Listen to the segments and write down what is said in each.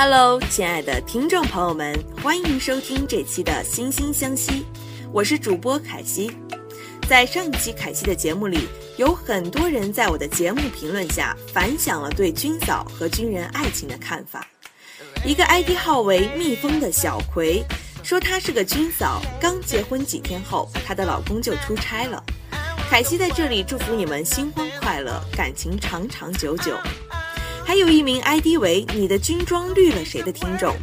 Hello，亲爱的听众朋友们，欢迎收听这期的《惺惺相惜》，我是主播凯西。在上一期凯西的节目里，有很多人在我的节目评论下反响了对军嫂和军人爱情的看法。一个 ID 号为“蜜蜂”的小葵说，她是个军嫂，刚结婚几天后，她的老公就出差了。凯西在这里祝福你们新婚快乐，感情长长久久。还有一名 ID 为“你的军装绿了谁”的听众，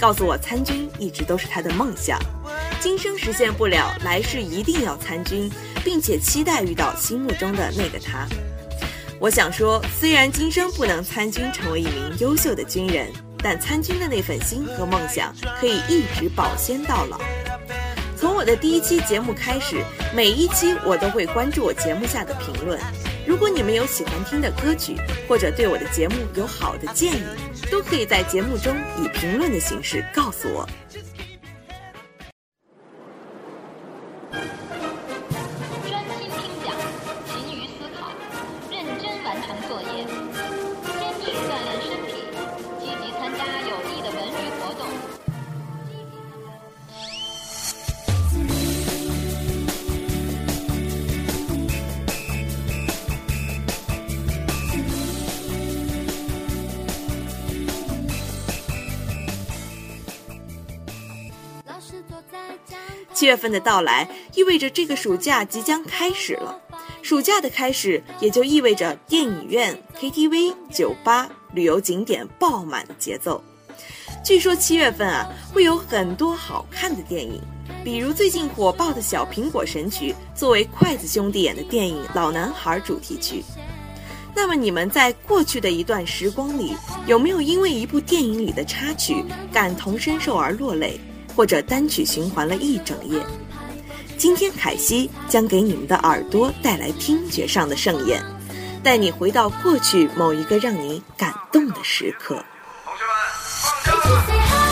告诉我参军一直都是他的梦想，今生实现不了，来世一定要参军，并且期待遇到心目中的那个他。我想说，虽然今生不能参军成为一名优秀的军人，但参军的那份心和梦想可以一直保鲜到老。从我的第一期节目开始，每一期我都会关注我节目下的评论。如果你们有喜欢听的歌曲，或者对我的节目有好的建议，都可以在节目中以评论的形式告诉我。七月份的到来，意味着这个暑假即将开始了。暑假的开始，也就意味着电影院、KTV、酒吧、旅游景点爆满的节奏。据说七月份啊，会有很多好看的电影，比如最近火爆的小苹果神曲，作为筷子兄弟演的电影《老男孩》主题曲。那么你们在过去的一段时光里，有没有因为一部电影里的插曲感同身受而落泪？或者单曲循环了一整夜。今天凯西将给你们的耳朵带来听觉上的盛宴，带你回到过去某一个让你感动的时刻。同学们，放假了！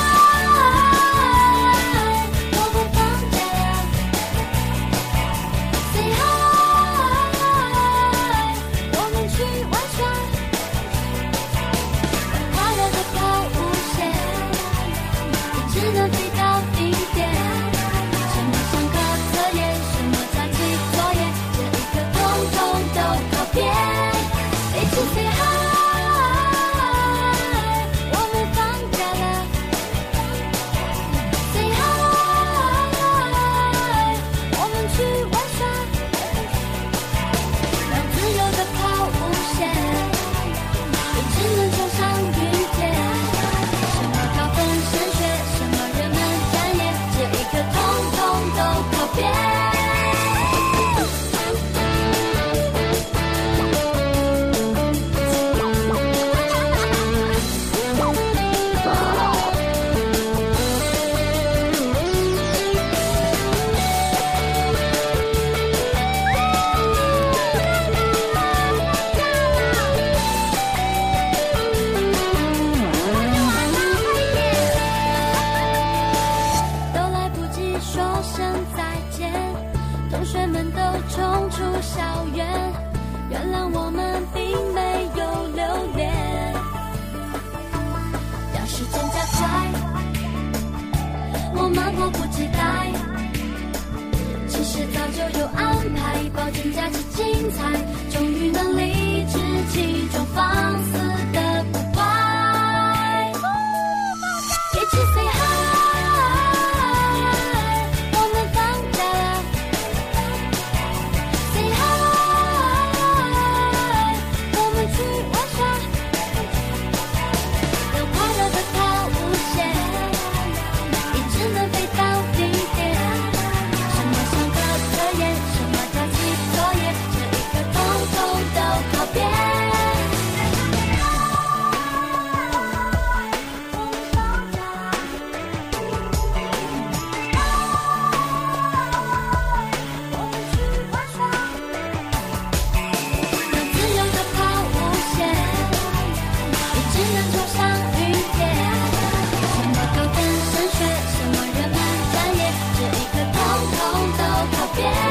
都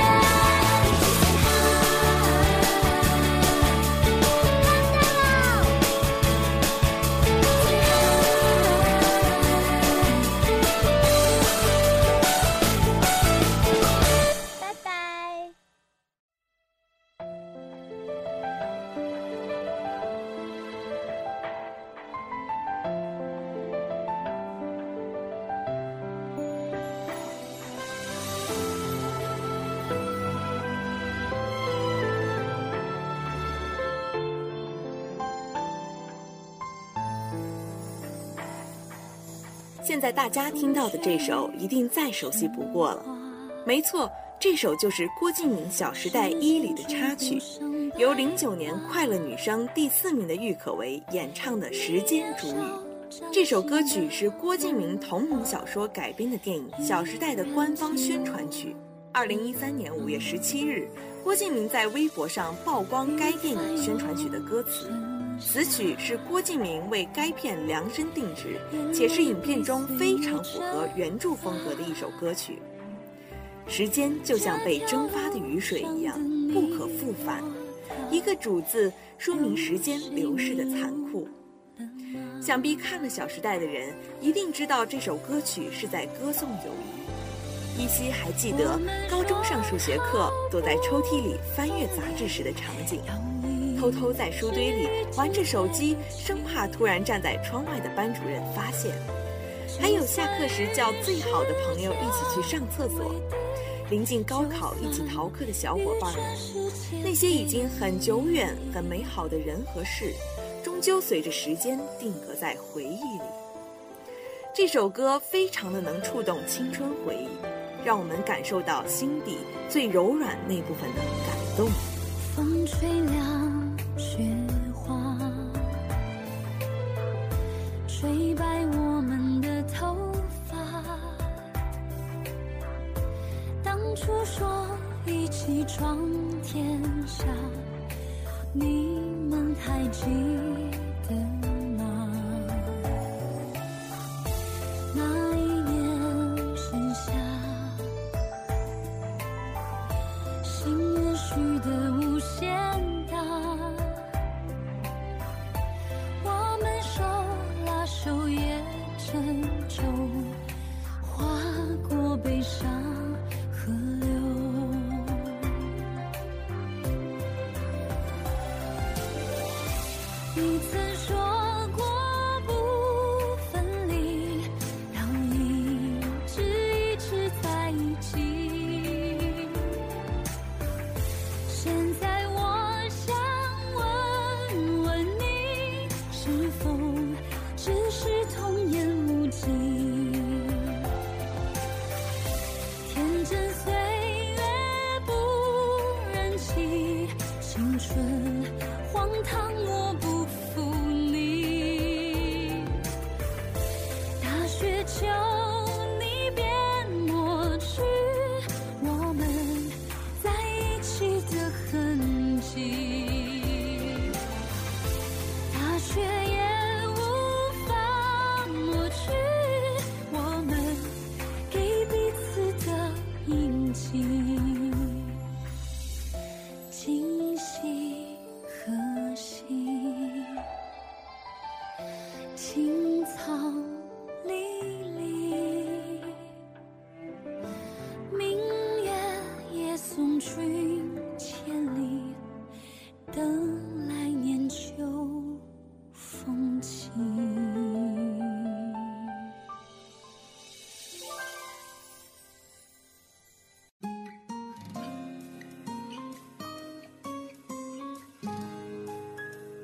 现在大家听到的这首一定再熟悉不过了，没错，这首就是郭敬明《小时代一》里的插曲，由零九年快乐女声第四名的郁可唯演唱的《时间煮雨》。这首歌曲是郭敬明同名小说改编的电影《小时代》的官方宣传曲。二零一三年五月十七日，郭敬明在微博上曝光该电影宣传曲的歌词。此曲是郭敬明为该片量身定制，且是影片中非常符合原著风格的一首歌曲。时间就像被蒸发的雨水一样，不可复返。一个“主”字，说明时间流逝的残酷。想必看了《小时代》的人一定知道这首歌曲是在歌颂友谊。依稀还记得高中上数学课，躲在抽屉里翻阅杂志时的场景，偷偷在书堆里玩着手机，生怕突然站在窗外的班主任发现。还有下课时叫最好的朋友一起去上厕所，临近高考一起逃课的小伙伴们，那些已经很久远、很美好的人和事，终究随着时间定格在回忆里。这首歌非常的能触动青春回忆，让我们感受到心底最柔软那部分的感动。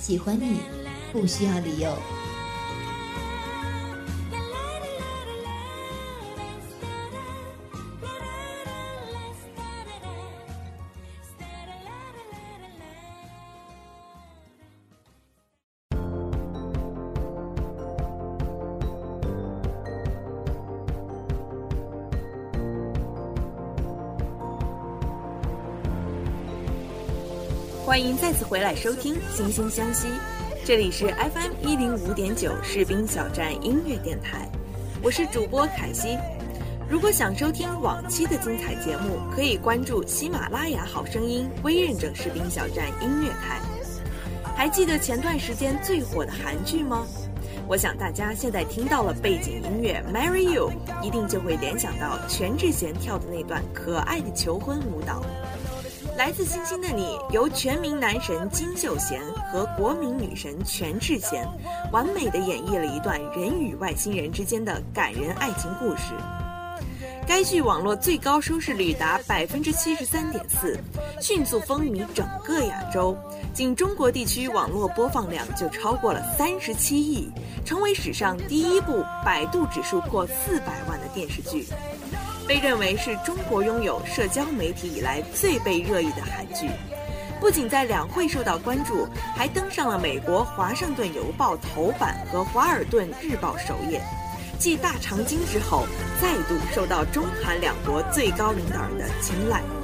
喜欢你不需要理由。欢迎再次回来收听《惺惺相惜》，这里是 FM 一零五点九士兵小站音乐电台，我是主播凯西。如果想收听往期的精彩节目，可以关注喜马拉雅好声音微认证士兵小站音乐台。还记得前段时间最火的韩剧吗？我想大家现在听到了背景音乐《Marry You》，一定就会联想到全智贤跳的那段可爱的求婚舞蹈。来自星星的你，由全民男神金秀贤和国民女神全智贤，完美的演绎了一段人与外星人之间的感人爱情故事。该剧网络最高收视率达百分之七十三点四，迅速风靡整个亚洲，仅中国地区网络播放量就超过了三十七亿，成为史上第一部百度指数破四百万的电视剧。被认为是中国拥有社交媒体以来最被热议的韩剧，不仅在两会受到关注，还登上了美国《华盛顿邮报》头版和《华尔顿日报》首页。继《大长今》之后，再度受到中韩两国最高领导人的青睐。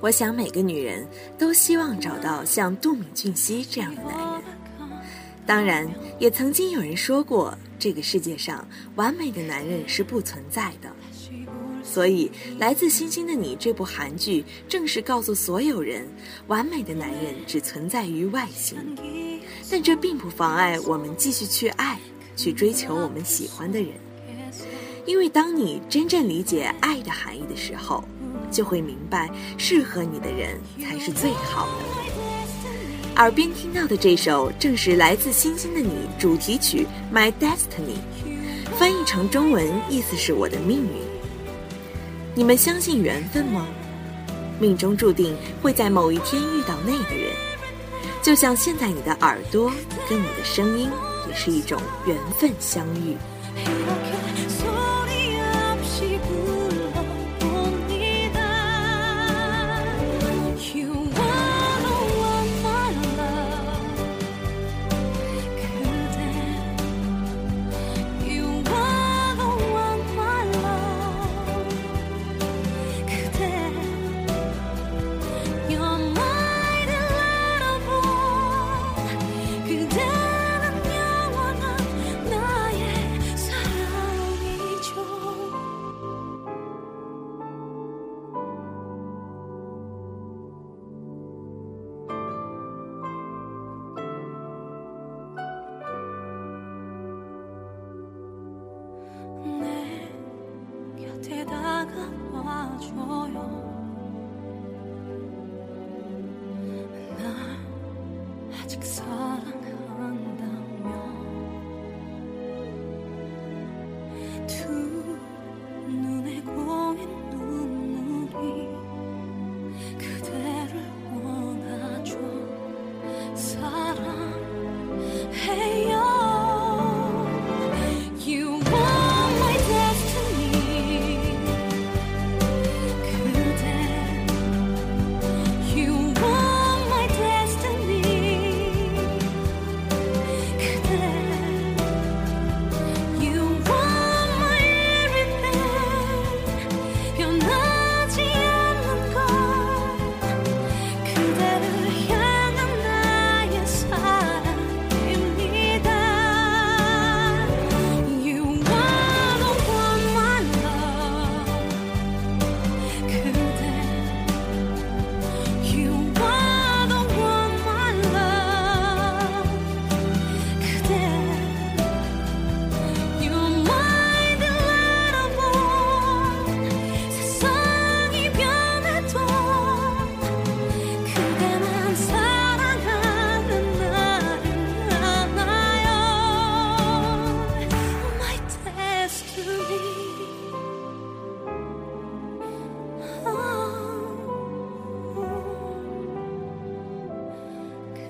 我想每个女人都希望找到像杜敏俊熙这样的男人。当然，也曾经有人说过，这个世界上完美的男人是不存在的。所以，《来自星星的你》这部韩剧正是告诉所有人，完美的男人只存在于外形，但这并不妨碍我们继续去爱，去追求我们喜欢的人。因为当你真正理解爱的含义的时候，就会明白适合你的人才是最好的。耳边听到的这首正是来自《星星的你》主题曲《My Destiny》，翻译成中文意思是我的命运。你们相信缘分吗？命中注定会在某一天遇到那个人，就像现在你的耳朵跟我的声音，也是一种缘分相遇。所有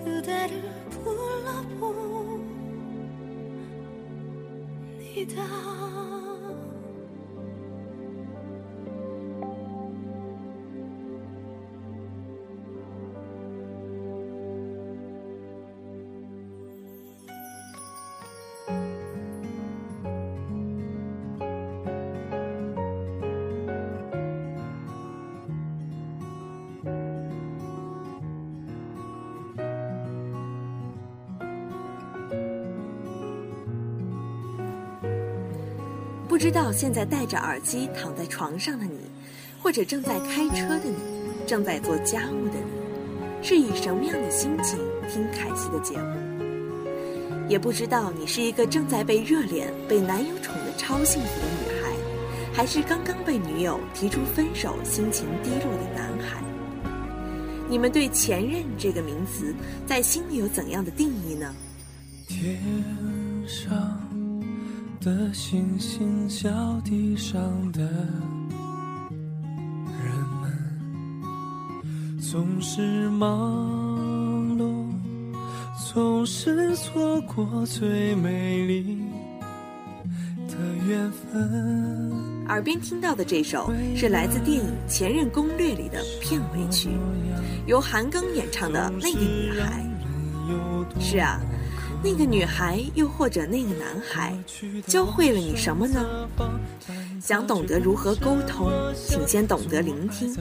그대를 불러봅니다 知道现在戴着耳机躺在床上的你，或者正在开车的你，正在做家务的你，是以什么样的心情听凯西的节目？也不知道你是一个正在被热恋、被男友宠得超幸福的女孩，还是刚刚被女友提出分手、心情低落的男孩。你们对“前任”这个名词在心里有怎样的定义呢？天上的星星笑地上的人们，总是忙碌，总是错过最美丽的缘分。耳边听到的这首是来自电影《前任攻略》里的片尾曲，由韩庚演唱的《那个女孩》。是啊，那个女孩又或者那个男孩，教会了你什么呢？想懂得如何沟通，请先懂得聆听；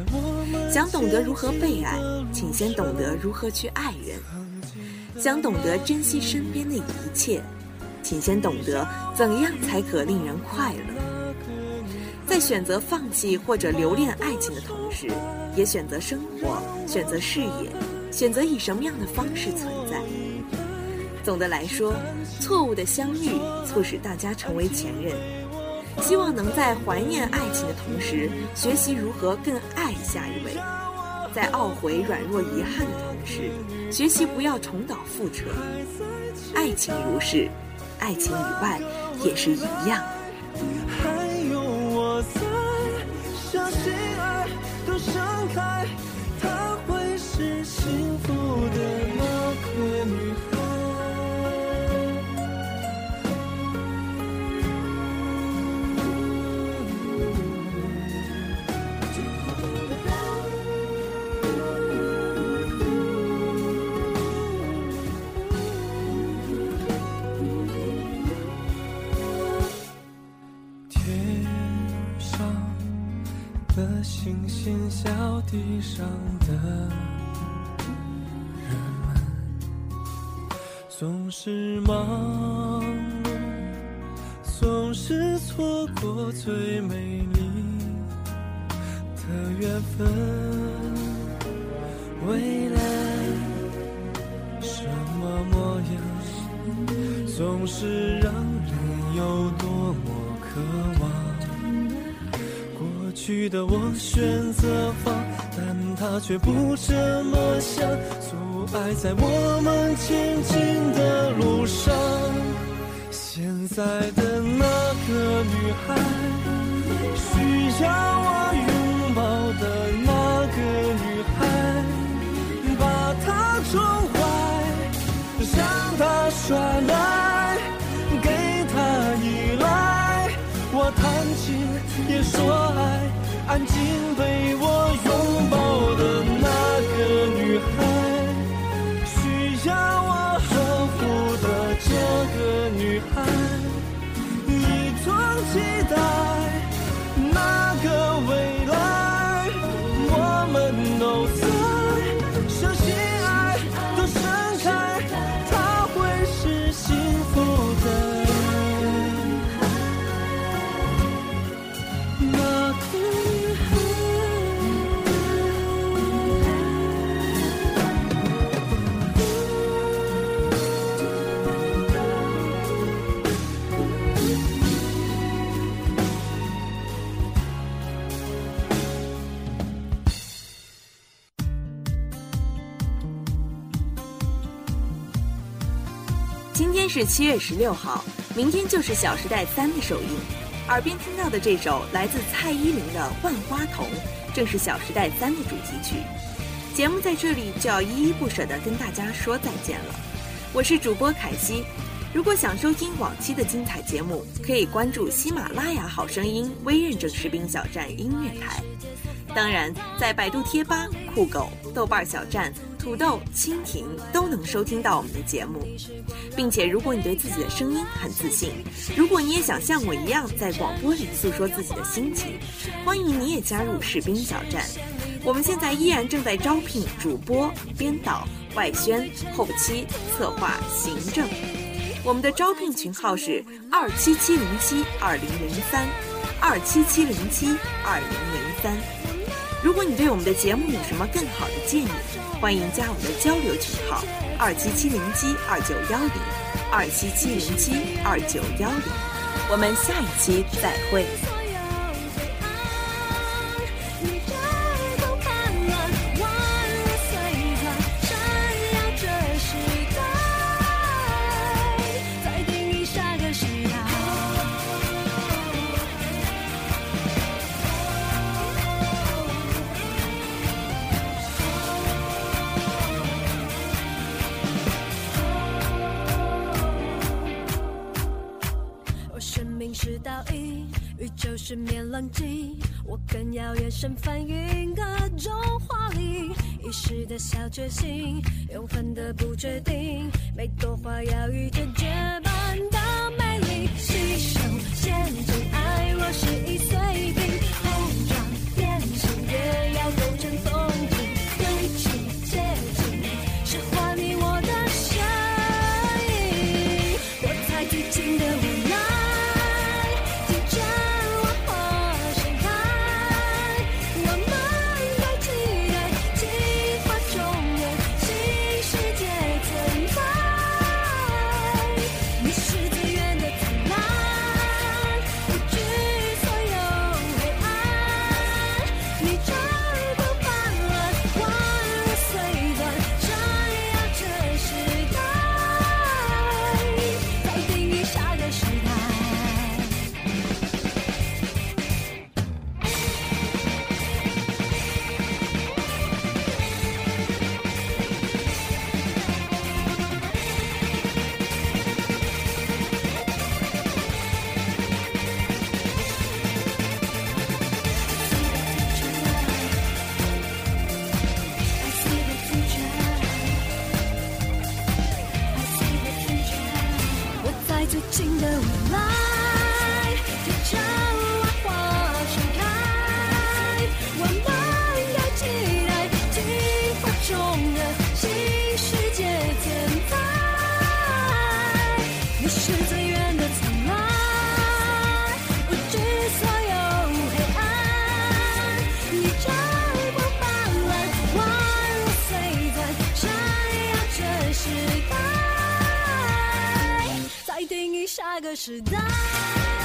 想懂得如何被爱，请先懂得如何去爱人；想懂得珍惜身边的一切，请先懂得怎样才可令人快乐。在选择放弃或者留恋爱情的同时，也选择生活，选择事业，选择以什么样的方式存在。总的来说，错误的相遇促使大家成为前任。希望能在怀念爱情的同时，学习如何更爱下一位；在懊悔、软弱、遗憾的同时，学习不要重蹈覆辙。爱情如是，爱情以外也是一样。地上的人们，总是忙碌，总是错过最美丽的缘分。未来什么模样，总是让人有多么渴望。过去的我选择放，却不这么想，阻碍在我们前进的路上。现在的那个女孩，需要我拥抱的那个女孩，把她宠坏，让她耍赖，给她依赖。我弹琴也说爱，是七月十六号，明天就是《小时代三》的首映。耳边听到的这首来自蔡依林的《万花筒》，正是《小时代三》的主题曲。节目在这里就要依依不舍地跟大家说再见了。我是主播凯西。如果想收听往期的精彩节目，可以关注喜马拉雅好声音微认证士兵小站音乐台。当然，在百度贴吧、酷狗、豆瓣小站、土豆、蜻蜓都能收听到我们的节目，并且如果你对自己的声音很自信，如果你也想像我一样在广播里诉说自己的心情，欢迎你也加入士兵小站。我们现在依然正在招聘主播、编导、外宣、后期、策划、行政。我们的招聘群号是二七七零七二零零三，二七七零七二零零三。如果你对我们的节目有什么更好的建议，欢迎加我们的交流群号二七七零七二九幺零，二七七零七二九幺零。我们下一期再会。就是面冷静，我更要眼神反应各种华丽，一时的小决心，永恒的不确定，每朵花要遇见绝版的美丽，牺牲的时代。